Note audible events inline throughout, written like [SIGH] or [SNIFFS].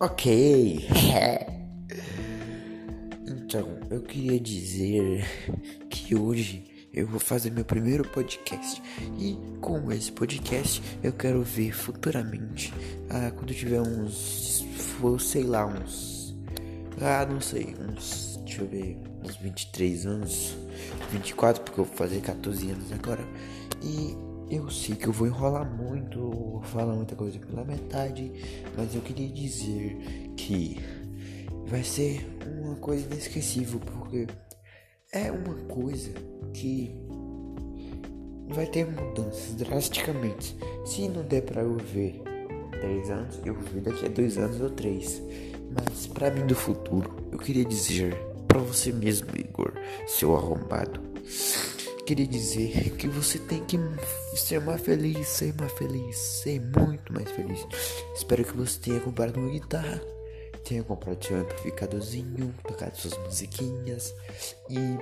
Ok. [LAUGHS] então, eu queria dizer que hoje eu vou fazer meu primeiro podcast. E com esse podcast eu quero ver futuramente, ah, quando tiver uns, sei lá, uns, ah, não sei, uns, deixa eu ver, uns 23 anos, 24, porque eu vou fazer 14 anos agora. E eu sei que eu vou enrolar muito, falar muita coisa pela metade, mas eu queria dizer que vai ser uma coisa inesquecível, porque é uma coisa que vai ter mudanças drasticamente. Se não der para eu ver 10 anos, eu ver daqui a 2 anos ou 3. Mas para mim do futuro, eu queria dizer para você mesmo, Igor, seu arrombado queria dizer que você tem que ser mais feliz, ser mais feliz, ser muito mais feliz. Espero que você tenha comprado uma guitarra, tenha comprado seu amplificadorzinho, tocado suas musiquinhas e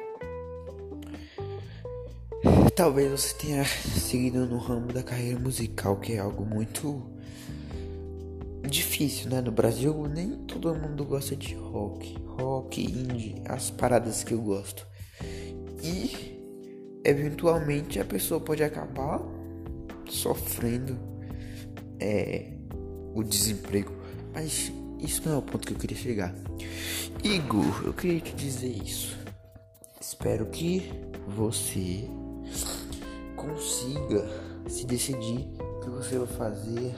talvez você tenha seguido no ramo da carreira musical, que é algo muito difícil, né? No Brasil nem todo mundo gosta de rock, rock, indie, as paradas que eu gosto. E eventualmente a pessoa pode acabar sofrendo é, o desemprego. Mas isso não é o ponto que eu queria chegar. Igor, eu queria te dizer isso. Espero que você consiga se decidir o que você vai fazer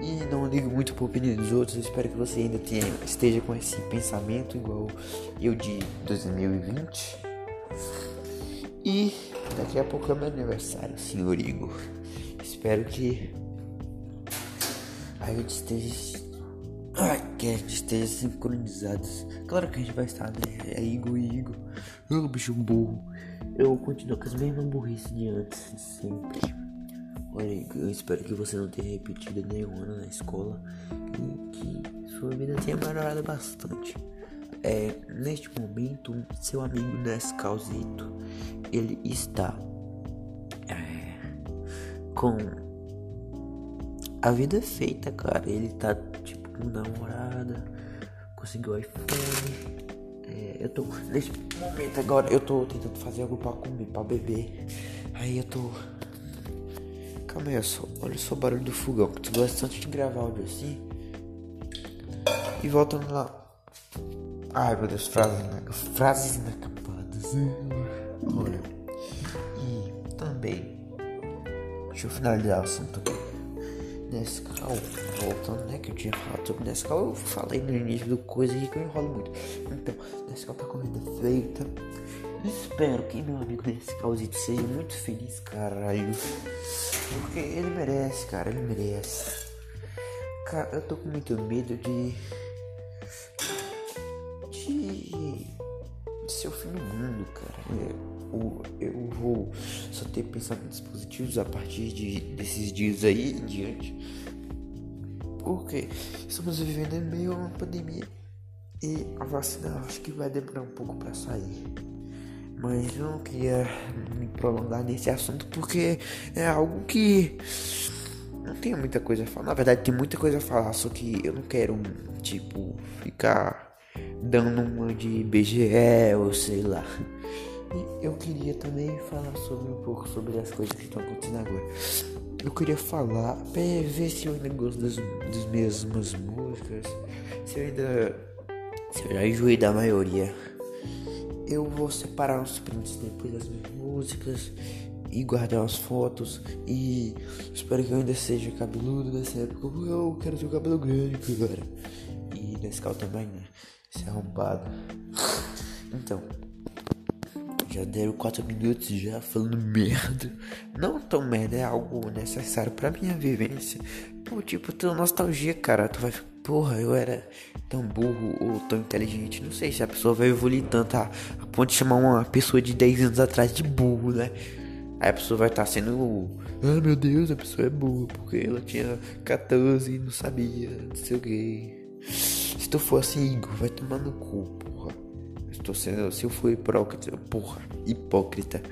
e não ligue muito para opinião dos outros. Espero que você ainda tenha, esteja com esse pensamento igual eu de 2020. E Daqui a pouco é meu aniversário, senhor Igor. Espero que a gente esteja. Que a gente esteja sincronizados. Claro que a gente vai estar, né? É Igor e Igor. Ô, bicho burro. Eu continuo com as mesmas burrices de antes, sempre. Olha, eu espero que você não tenha repetido nenhum ano na escola e que sua vida tenha melhorado bastante. É, neste momento, seu amigo Nescalzito, ele está é, com a vida feita, cara. Ele tá tipo com namorada, conseguiu iPhone. É, eu tô neste momento agora, eu tô tentando fazer algo para comer, para beber. Aí eu tô Calma aí, só, olha só o barulho do fogão, que tu gosta tanto de gravar áudio assim. E voltando lá. Ai meu Deus, frases, frases inacabadas. Olha. E também. Deixa eu finalizar o assunto aqui. Nescau, voltando, né? Que eu tinha falado sobre Nescau, eu falei no início do coisa e que eu enrolo muito. Então, Nescau tá comida feita. Espero que meu amigo Nescauzito seja muito feliz, caralho. Porque ele merece, cara, ele merece. Cara, eu tô com muito medo de de, ser o fim do mundo, cara. Eu, eu vou só ter pensamentos positivos a partir de, desses dias aí em diante. Porque estamos vivendo em meio a uma pandemia. E a vacina acho que vai demorar um pouco para sair. Mas eu não queria me prolongar nesse assunto porque é algo que não tem muita coisa a falar. Na verdade, tem muita coisa a falar, só que eu não quero, tipo, ficar dando uma de BGE ou sei lá. E eu queria também falar sobre um pouco sobre as coisas que estão acontecendo agora. Eu queria falar, ver se eu ainda gosto das, das mesmas músicas, se eu ainda. Se eu já enjoei da maioria. Eu vou separar os prints depois das minhas músicas e guardar as fotos. E espero que eu ainda seja cabeludo nessa época. Eu quero ter o cabelo grande agora. E nesse carro também, né? Esse arrombado. Então. Já deram 4 minutos já falando merda. Não tão merda, é algo necessário pra minha vivência. Pô, tipo, tua nostalgia, cara. Tu vai. Porra, eu era tão burro ou tão inteligente. Não sei se a pessoa vai evoluir tanto a, a ponto de chamar uma pessoa de 10 anos atrás de burro, né? Aí a pessoa vai estar tá sendo. Ah, meu Deus, a pessoa é burra porque ela tinha 14 e não sabia, não sei o que tu fosse Igor, vai tomar no cu, porra. Estou sendo, se eu for hipócrita, porra, hipócrita.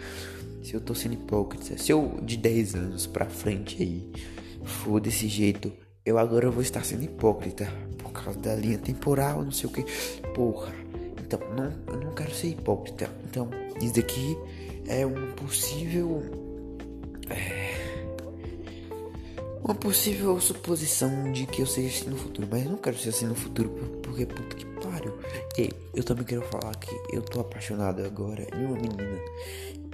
Se eu tô sendo hipócrita, se eu de 10 anos pra frente aí for desse jeito, eu agora vou estar sendo hipócrita. Por causa da linha temporal, não sei o que. Porra. Então, não, eu não quero ser hipócrita. Então, isso daqui é um possível. Uma possível suposição de que eu seja assim no futuro. Mas eu não quero ser assim no futuro, porque puta que pariu. E eu também quero falar que eu tô apaixonado agora em uma menina.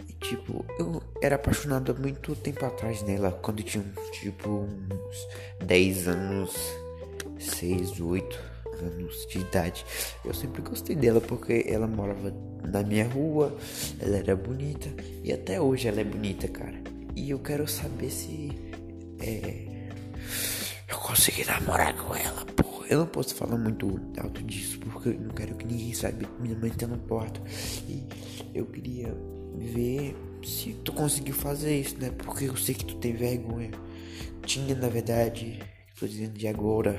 E, tipo, eu era apaixonado há muito tempo atrás nela, quando eu tinha tipo uns 10 anos, 6, 8 anos de idade. Eu sempre gostei dela porque ela morava na minha rua, ela era bonita e até hoje ela é bonita, cara. E eu quero saber se é, eu consegui namorar com ela, pô. Eu não posso falar muito alto disso porque eu não quero que ninguém saiba. Minha mãe tá na porta e eu queria ver se tu conseguiu fazer isso, né? Porque eu sei que tu tem vergonha. Tinha, na verdade, tô dizendo de agora.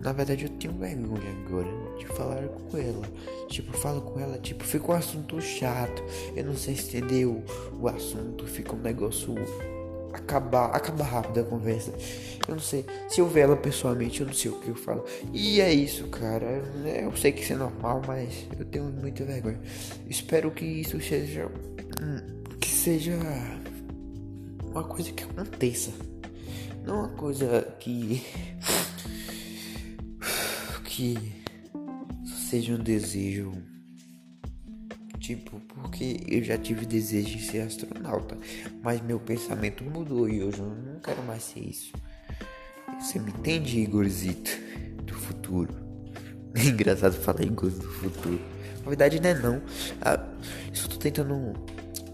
Na verdade, eu tenho vergonha agora de falar com ela. Tipo, falo com ela, tipo, fica um assunto chato. Eu não sei se entendeu o assunto, fica um negócio acabar, acabar rápido a conversa. Eu não sei. Se eu ver ela pessoalmente, eu não sei o que eu falo. E é isso, cara. Eu sei que isso é normal, mas eu tenho muita vergonha. Espero que isso seja. Que seja. Uma coisa que aconteça. Não uma coisa que que seja um desejo. Tipo, porque eu já tive desejo de ser astronauta, mas meu pensamento mudou e hoje eu não quero mais ser isso. Você me entende, Igorzito? Do futuro. É [LAUGHS] engraçado falar Igor do futuro. Na verdade, não é não. Ah, eu tô tentando.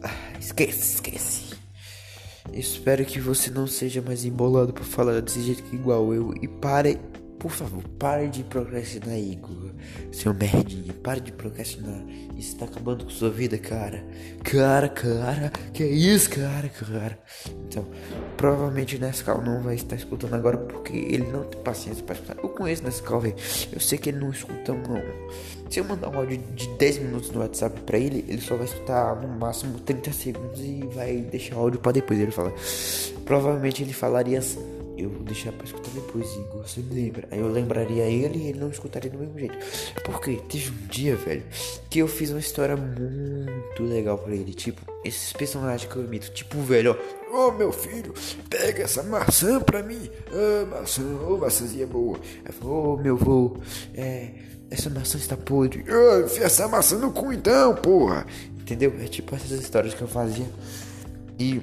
Ah, esquece, esquece. Espero que você não seja mais embolado por falar desse jeito que igual eu e pare por favor, pare de procrastinar, Igor. Seu merdinha, pare de procrastinar. Isso tá acabando com sua vida, cara. Cara, cara, que isso, cara, cara. Então, provavelmente Nescau não vai estar escutando agora porque ele não tem paciência para escutar. Eu conheço Nescau, velho. Eu sei que ele não escuta, não. Se eu mandar um áudio de 10 minutos no WhatsApp pra ele, ele só vai escutar no máximo 30 segundos e vai deixar o áudio pra depois. Ele fala. Provavelmente ele falaria assim eu vou deixar pra escutar depois, Igor. Você me lembra? Aí eu lembraria ele e ele não escutaria do mesmo jeito. Porque teve um dia, velho, que eu fiz uma história muito legal pra ele. Tipo, esses personagens que eu imito. Tipo, velho, ó. Ô oh, meu filho, pega essa maçã pra mim. Ah, maçã, ô oh, maçãzinha boa. Ô oh, meu vô, é. Essa maçã está podre. Ah, essa maçã no cu então, porra. Entendeu? É tipo essas histórias que eu fazia. E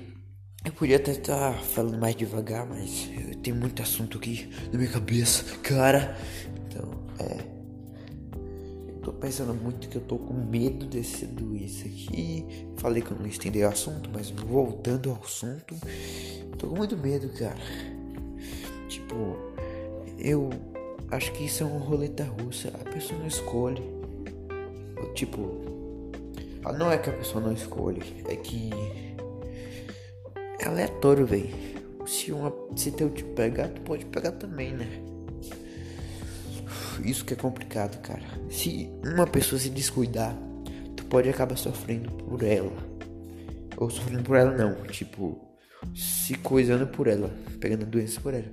eu podia até estar falando mais devagar, mas eu tenho muito assunto aqui na minha cabeça, cara. Então, é. Eu tô pensando muito que eu tô com medo desse doença aqui. Falei que eu não estender o assunto, mas voltando ao assunto, tô com muito medo, cara. Tipo, eu acho que isso é uma roleta russa. A pessoa não escolhe. Tipo, não é que a pessoa não escolhe, é que é aleatório, velho. Se, se teu te pegar, tu pode pegar também, né? Isso que é complicado, cara. Se uma pessoa se descuidar, tu pode acabar sofrendo por ela. Ou sofrendo por ela não, tipo, se coisando por ela, pegando a doença por ela.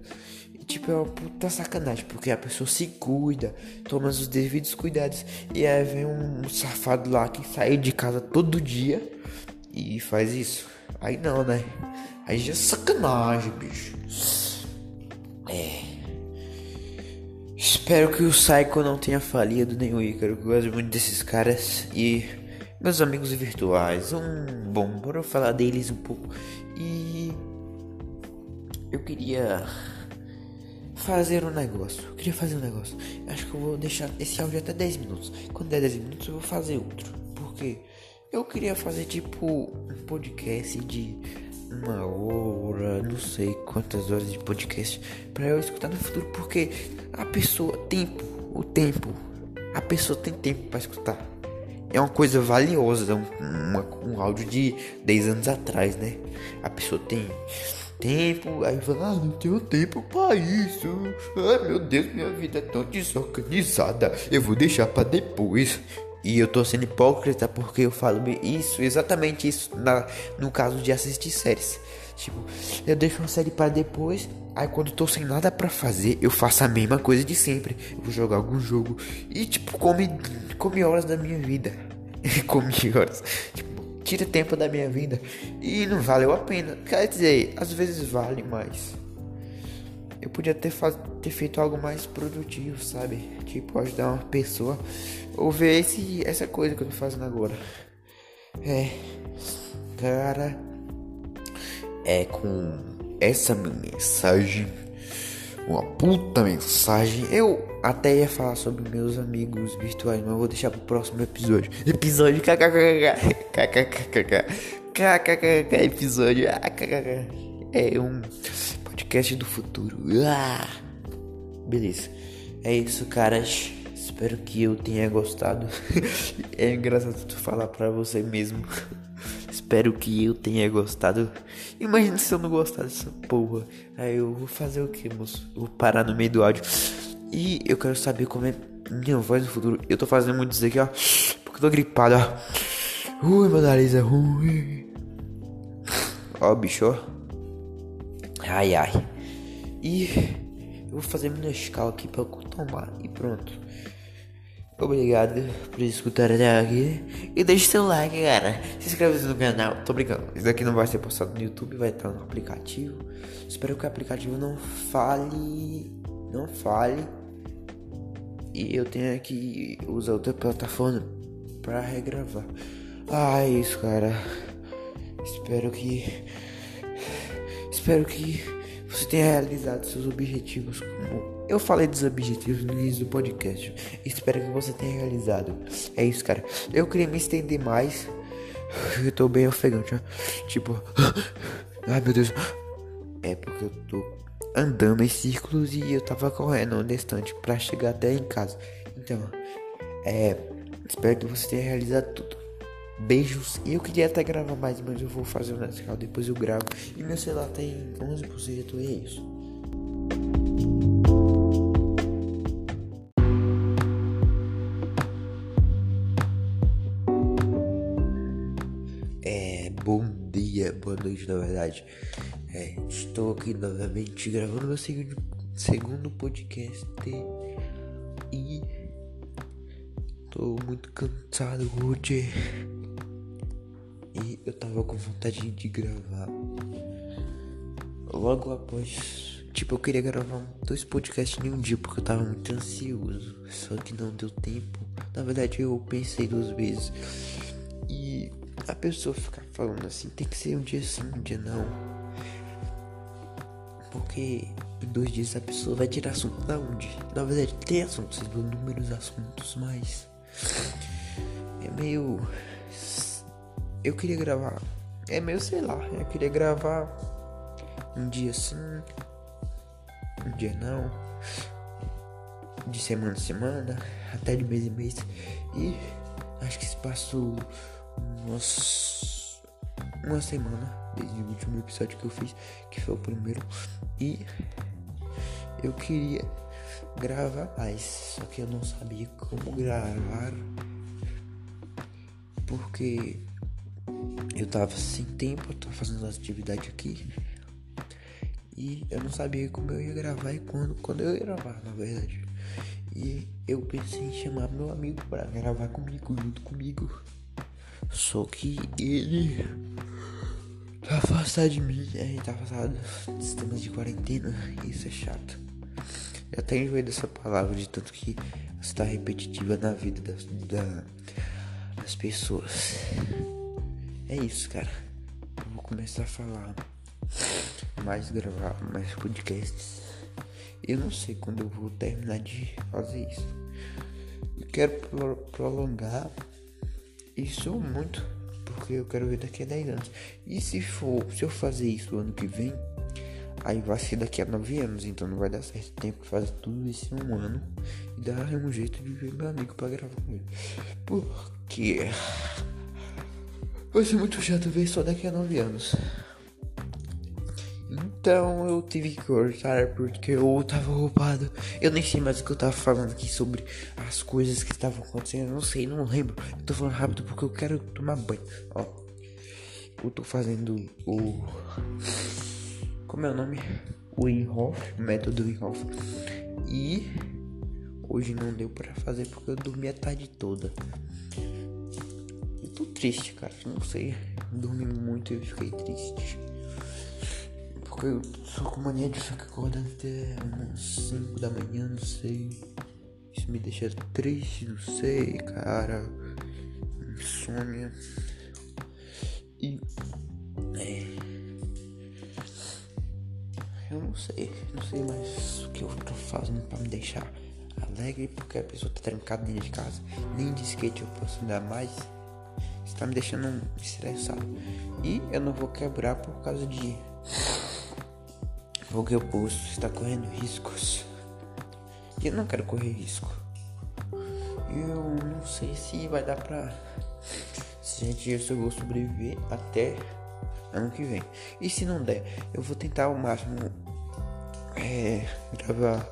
E tipo, é uma puta sacanagem, porque a pessoa se cuida, toma os devidos cuidados. E aí vem um safado lá que sai de casa todo dia e faz isso. Aí não, né? Aí já é sacanagem, bicho. É. Espero que o Psycho não tenha falido nem o Ícaro. Eu gosto muito desses caras. E meus amigos virtuais. Um bom, bora falar deles um pouco. E eu queria fazer um negócio. Eu queria fazer um negócio. Acho que eu vou deixar esse áudio até 10 minutos. Quando der 10 minutos eu vou fazer outro. Porque eu queria fazer tipo um podcast de uma hora, não sei quantas horas de podcast para eu escutar no futuro, porque a pessoa tempo, o tempo, a pessoa tem tempo para escutar. É uma coisa valiosa, um, uma, um áudio de 10 anos atrás, né? A pessoa tem tempo, aí fala, ah, não tenho tempo para isso. Ai meu Deus, minha vida é tão desorganizada. Eu vou deixar para depois. E eu tô sendo hipócrita porque eu falo isso, exatamente isso, na, no caso de assistir séries. Tipo, eu deixo uma série para depois. Aí quando tô sem nada para fazer, eu faço a mesma coisa de sempre. Eu vou jogar algum jogo. E tipo, come, come horas da minha vida. [LAUGHS] come horas. Tipo, tira tempo da minha vida. E não valeu a pena. Quer dizer, às vezes vale, mas. Eu podia ter, ter feito algo mais produtivo, sabe? Tipo, ajudar uma pessoa. Ou ver esse, essa coisa que eu tô fazendo agora. É. Cara. É com essa mensagem. Uma puta mensagem. Eu até ia falar sobre meus amigos virtuais, mas vou deixar pro próximo episódio. Episódio kkkk. kkkk. Episódio. É um podcast do futuro. Ah! Beleza. É isso, caras. Espero que eu tenha gostado. [LAUGHS] é engraçado tu falar pra você mesmo. [LAUGHS] Espero que eu tenha gostado. Imagina se eu não gostar dessa porra. Aí eu vou fazer o que, moço? vou parar no meio do áudio. E eu quero saber como é minha voz no futuro. Eu tô fazendo muito isso aqui, ó. [SNIFFS] Porque eu tô gripado, ó. Ui, meu nariz é ruim. Ó, bicho, ó. Ai, ai. E eu vou fazer minha escala aqui eu tomar. E pronto. Obrigado por escutar até aqui. E deixe seu like, cara. Se inscreva no canal. Tô brincando. Isso daqui não vai ser postado no YouTube, vai estar no aplicativo. Espero que o aplicativo não fale. Não fale. E eu tenha que usar outra plataforma pra regravar. Ah, é isso, cara. Espero que. Espero que você tenha realizado seus objetivos eu falei dos objetivos no início do podcast. Espero que você tenha realizado. É isso, cara. Eu queria me estender mais. Eu tô bem ofegante, ó. Tipo. [GASPS] Ai meu Deus. É porque eu tô andando em círculos e eu tava correndo um instante pra chegar até em casa. Então, é. Espero que você tenha realizado tudo. Beijos. Eu queria até gravar mais, mas eu vou fazer o Natal. Depois eu gravo. E meu celular tem 11%. E é isso. bom dia, boa noite na verdade. É, estou aqui novamente gravando meu segundo, segundo podcast e estou muito cansado hoje. Eu tava com vontade de gravar logo após. Tipo, eu queria gravar dois podcasts em um dia porque eu tava muito ansioso. Só que não deu tempo. Na verdade, eu pensei duas vezes. E a pessoa ficar falando assim, tem que ser um dia sim, um dia não. Porque em dois dias a pessoa vai tirar assunto da onde? Na verdade tem assuntos, inúmeros assuntos, mas é meio. Eu queria gravar. É meio sei lá, eu queria gravar um dia sim, um dia não, de semana a semana, até de mês em mês. E acho que se passou umas, uma semana desde o último episódio que eu fiz, que foi o primeiro, e eu queria gravar mais, só que eu não sabia como gravar porque eu tava sem tempo, tava fazendo as atividades aqui e eu não sabia como eu ia gravar e quando, quando eu ia gravar, na verdade. E eu pensei em chamar meu amigo para gravar comigo, junto comigo. Só que ele tá afastado de mim. É, ele tá afastado do sistema de quarentena. Isso é chato. Eu até enjoei dessa palavra de tanto que está repetitiva na vida das, da, das pessoas. É isso, cara. Eu vou começar a falar mais, gravar mais podcasts. Eu não sei quando eu vou terminar de fazer isso. Eu quero prolongar isso muito, porque eu quero ver daqui a 10 anos. E se for, se eu fazer isso ano que vem, aí vai ser daqui a 9 anos, então não vai dar certo. tempo que fazer tudo isso em um ano e dar um jeito de ver meu amigo pra gravar com ele. Porque vai ser muito chato ver só daqui a 9 anos. Então eu tive que cortar porque eu tava ocupado. Eu nem sei mais o que eu tava falando aqui sobre as coisas que estavam acontecendo. Eu não sei, não lembro. Eu tô falando rápido porque eu quero tomar banho. Ó. eu tô fazendo o. Como é o nome? O Inhoff, método Inhoff. E hoje não deu para fazer porque eu dormi a tarde toda. Tô triste, cara. Não sei. Dormi muito e fiquei triste. Porque eu sou com mania de ficar acordando até umas 5 da manhã, não sei. Isso me deixa triste, não sei, cara. Insônia. E. É. Eu não sei, não sei mais o que eu tô fazendo pra me deixar alegre porque a pessoa tá trancada dentro de casa. Nem de skate eu posso andar mais. Está me deixando estressado. E eu não vou quebrar por causa de. Porque eu posso estar correndo riscos. E eu não quero correr risco. Eu não sei se vai dar pra. Se gente, eu vou sobreviver até ano que vem. E se não der, eu vou tentar ao máximo é, gravar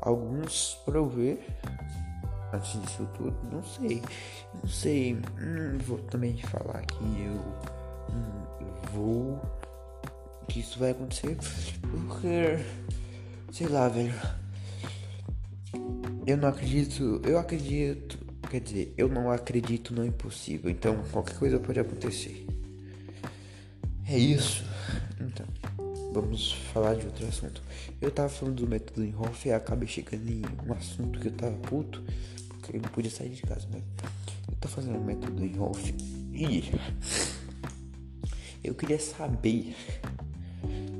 alguns pra eu ver antes disso tudo. Não sei, não sei. Hum, vou também falar que eu, hum, vou que isso vai acontecer porque sei lá, velho. Eu não acredito, eu acredito, quer dizer, eu não acredito no impossível. Então qualquer coisa pode acontecer. É isso. Então, vamos falar de outro assunto. Eu tava falando do método em Hoff e acabei chegando em um assunto que eu tava puto, eu não podia sair de casa, né? Eu tô fazendo o método em Hoff e eu queria saber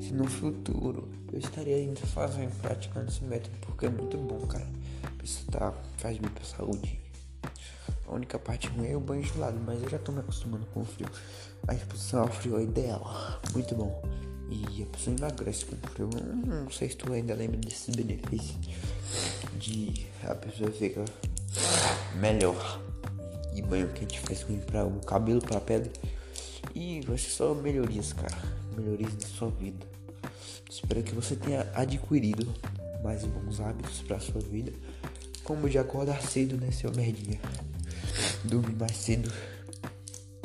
se no futuro eu estaria ainda fazendo, praticando esse método, porque é muito bom, cara. Isso tá, faz bem pra saúde. A única parte ruim é o banho gelado, mas eu já tô me acostumando com o frio. A exposição ao frio é ideal, muito bom. E a pessoa emagrece com frio. Não, sei se tu ainda lembra desses benefícios. De a pessoa fica melhor. E banho quente faz ruim para o cabelo, para a pele. E ser só melhorias, cara. Melhorias na sua vida. Espero que você tenha adquirido mais bons hábitos para sua vida. Como de acordar cedo, né, seu merdinha? dormir mais cedo.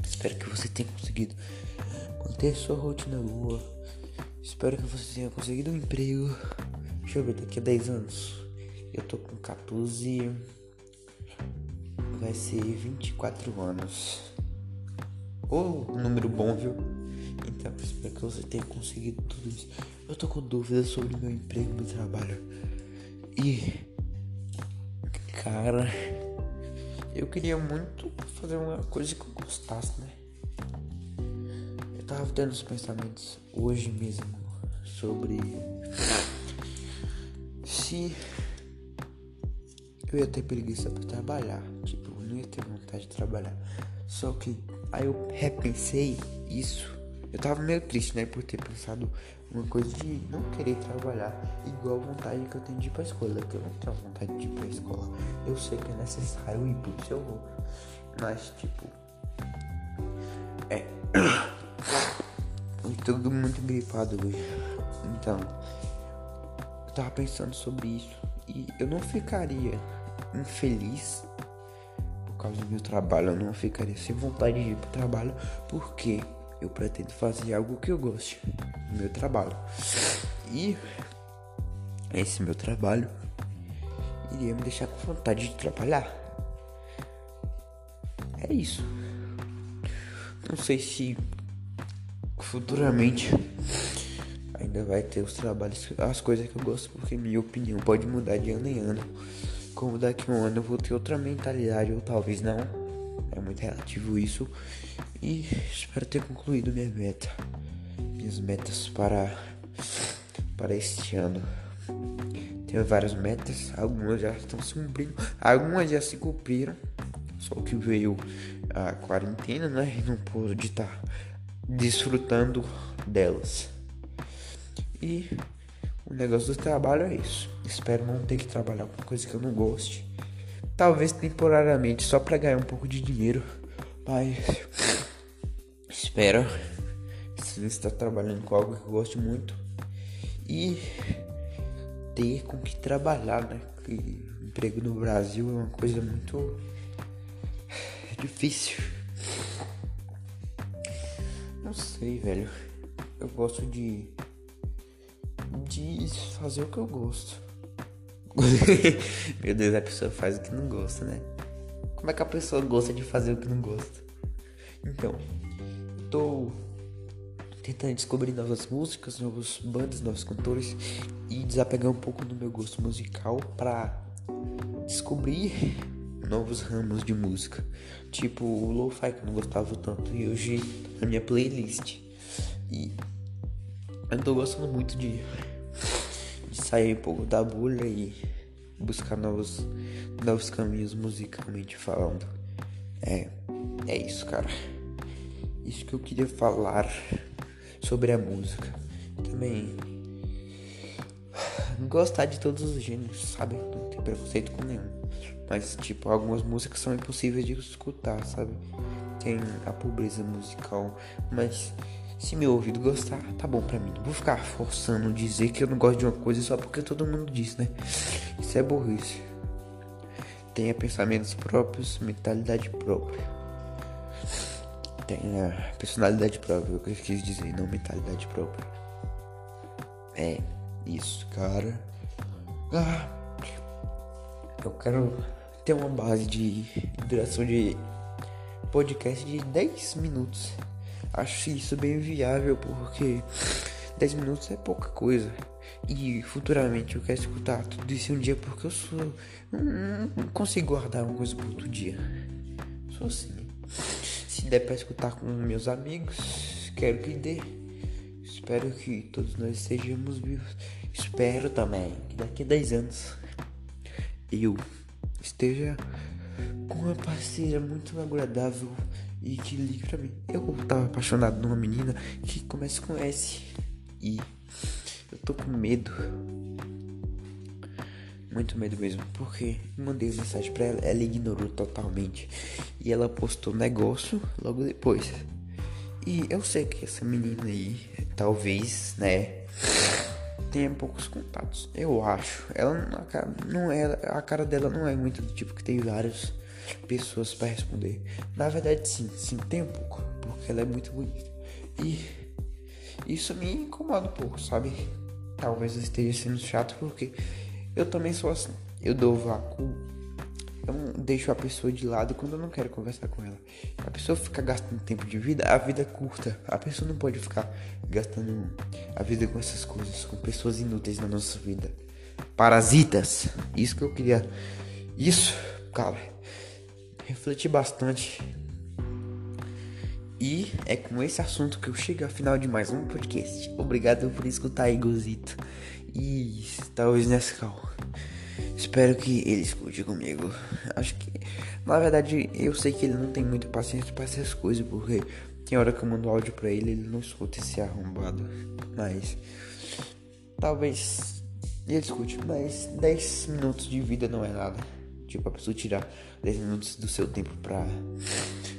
Espero que você tenha conseguido manter sua rotina boa. Espero que você tenha conseguido um emprego. Deixa eu ver, daqui a 10 anos. Eu tô com 14. Vai ser 24 anos. Ou oh, um número bom, viu? Então, espero que você tenha conseguido tudo isso. Eu tô com dúvidas sobre meu emprego, meu trabalho. E. Cara. Eu queria muito fazer uma coisa que eu gostasse, né? Tava tendo os pensamentos hoje mesmo sobre se eu ia ter preguiça pra trabalhar. Tipo, eu não ia ter vontade de trabalhar. Só que aí eu repensei isso. Eu tava meio triste, né? Por ter pensado uma coisa de não querer trabalhar igual a vontade que eu tenho de ir pra escola. Que eu não tenho vontade de ir pra escola. Eu sei que é necessário ir, por isso eu vou. Mas, tipo. É. Tudo muito gripado hoje. Então. Eu tava pensando sobre isso. E eu não ficaria infeliz por causa do meu trabalho. Eu não ficaria sem vontade de ir pro trabalho. Porque eu pretendo fazer algo que eu goste no meu trabalho. E esse meu trabalho iria me deixar com vontade de trabalhar. É isso. Não sei se futuramente ainda vai ter os trabalhos, as coisas que eu gosto, porque minha opinião pode mudar de ano em ano. Como daqui a um ano eu vou ter outra mentalidade, ou talvez não. É muito relativo isso. E espero ter concluído minha meta. Minhas metas para, para este ano. Tenho várias metas, algumas já estão se cumprindo, algumas já se cumpriram. Só que veio a quarentena, né? E não pude estar desfrutando delas. E o negócio do trabalho é isso. Espero não ter que trabalhar com coisa que eu não goste. Talvez temporariamente, só para ganhar um pouco de dinheiro. Mas espero estar trabalhando com algo que eu gosto muito e ter com que trabalhar, né? Porque emprego no Brasil é uma coisa muito difícil. Não sei, velho. Eu gosto de. de fazer o que eu gosto. [LAUGHS] Meu Deus, a pessoa faz o que não gosta, né? Como é que a pessoa gosta de fazer o que não gosta? Então, tô tentando descobrir novas músicas, novas bandas, novos cantores e desapegar um pouco do meu gosto musical para descobrir novos ramos de música, tipo o lo-fi que eu não gostava tanto e hoje na minha playlist. E eu tô gostando muito de, de sair um pouco da bolha e buscar novos, novos caminhos musicalmente falando. É, é isso, cara. Isso que eu queria falar sobre a música. Também gostar de todos os gêneros, sabe? Não tem preconceito com nenhum. Mas, tipo, algumas músicas são impossíveis de escutar, sabe? Tem a pobreza musical, mas se meu ouvido gostar, tá bom pra mim. Não vou ficar forçando dizer que eu não gosto de uma coisa só porque todo mundo diz, né? Isso é burrice. Tenha pensamentos próprios, mentalidade própria. Tenha personalidade própria, é o que eu quis dizer, não mentalidade própria. É, isso, cara. Ah, eu quero ter uma base de duração de podcast de 10 minutos. Acho isso bem viável porque 10 minutos é pouca coisa. E futuramente eu quero escutar tudo isso um dia porque eu sou. Não, consigo guardar uma coisa por outro dia. Sou assim. Se der pra escutar com meus amigos, quero que dê. Espero que todos nós estejamos vivos. Espero também que daqui a 10 anos eu esteja com uma parceira muito agradável e que ligue pra mim. Eu tava apaixonado numa menina que começa com S e eu tô com medo. Muito medo mesmo, porque mandei mensagem pra ela, ela ignorou totalmente. E ela postou negócio logo depois. E eu sei que essa menina aí, talvez, né, tenha poucos contatos. Eu acho. Ela não é, a cara dela não é muito do tipo que tem vários pessoas para responder. Na verdade, sim, sim, tem um pouco, porque ela é muito bonita. E isso me incomoda um pouco, sabe? Talvez eu esteja sendo chato porque eu também sou assim. Eu dou vácuo. Eu deixo a pessoa de lado quando eu não quero conversar com ela. A pessoa fica gastando tempo de vida, a vida é curta. A pessoa não pode ficar gastando a vida com essas coisas, com pessoas inúteis na nossa vida. Parasitas. Isso que eu queria. Isso, cara refleti bastante. E é com esse assunto que eu chego ao final de mais um podcast. Obrigado por escutar Igozito e talvez Nescau. Espero que ele escute comigo. Acho que, na verdade, eu sei que ele não tem muita paciência para essas coisas, porque tem hora que eu mando áudio pra ele, ele não escuta esse arrombado. Mas, talvez ele escute, mas 10 minutos de vida não é nada. Tipo, a pessoa tirar 10 minutos do seu tempo pra,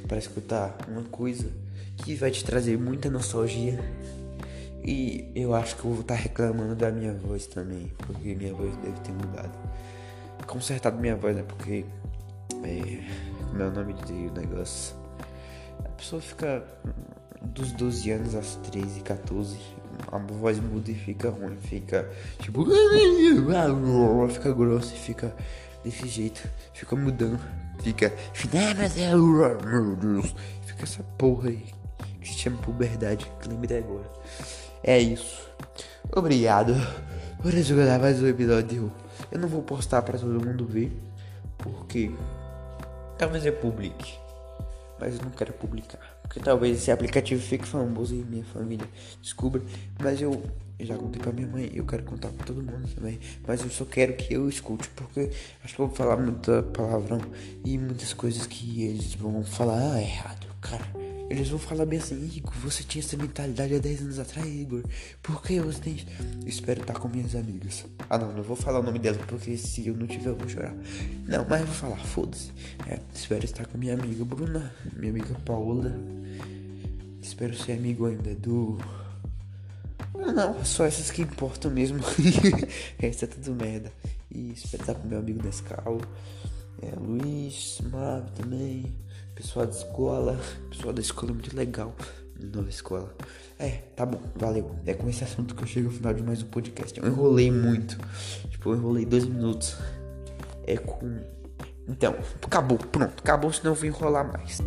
pra escutar uma coisa que vai te trazer muita nostalgia. E eu acho que eu vou estar tá reclamando da minha voz também, porque minha voz deve ter mudado. Consertado minha voz, né? Porque. É, como é o nome do negócio? A pessoa fica dos 12 anos aos 13, 14. A voz muda e fica ruim, fica tipo. [LAUGHS] Fica grosso e fica desse jeito, fica mudando, fica. Meu Deus, fica essa porra aí que se chama puberdade, que lembrei agora. É isso. Obrigado por escutar mais um episódio. Eu não vou postar para todo mundo ver, porque talvez eu publique, mas eu não quero publicar. Porque talvez esse aplicativo fique famoso e minha família descubra. Mas eu eu já contei pra minha mãe, eu quero contar pra todo mundo também. Mas eu só quero que eu escute, porque acho que eu vou falar muita palavrão e muitas coisas que eles vão falar ah, errado, cara. Eles vão falar bem assim, Igor, você tinha essa mentalidade há 10 anos atrás, Igor. Por que você tem Espero estar com minhas amigas. Ah não, não vou falar o nome dela, porque se eu não tiver eu vou chorar. Não, mas eu vou falar, foda-se. É, espero estar com minha amiga Bruna, minha amiga Paola. Espero ser amigo ainda do ah, não, só essas que importam mesmo. [LAUGHS] Essa é tudo merda. E espero estar com meu amigo Nescau. É, Luiz, Mav também. Pessoal da escola. Pessoal da escola é muito legal. nova escola. É, tá bom, valeu. É com esse assunto que eu chego ao final de mais um podcast. Eu enrolei muito. Tipo, eu enrolei dois minutos. É com. Então, acabou, pronto, acabou, senão eu vou enrolar mais.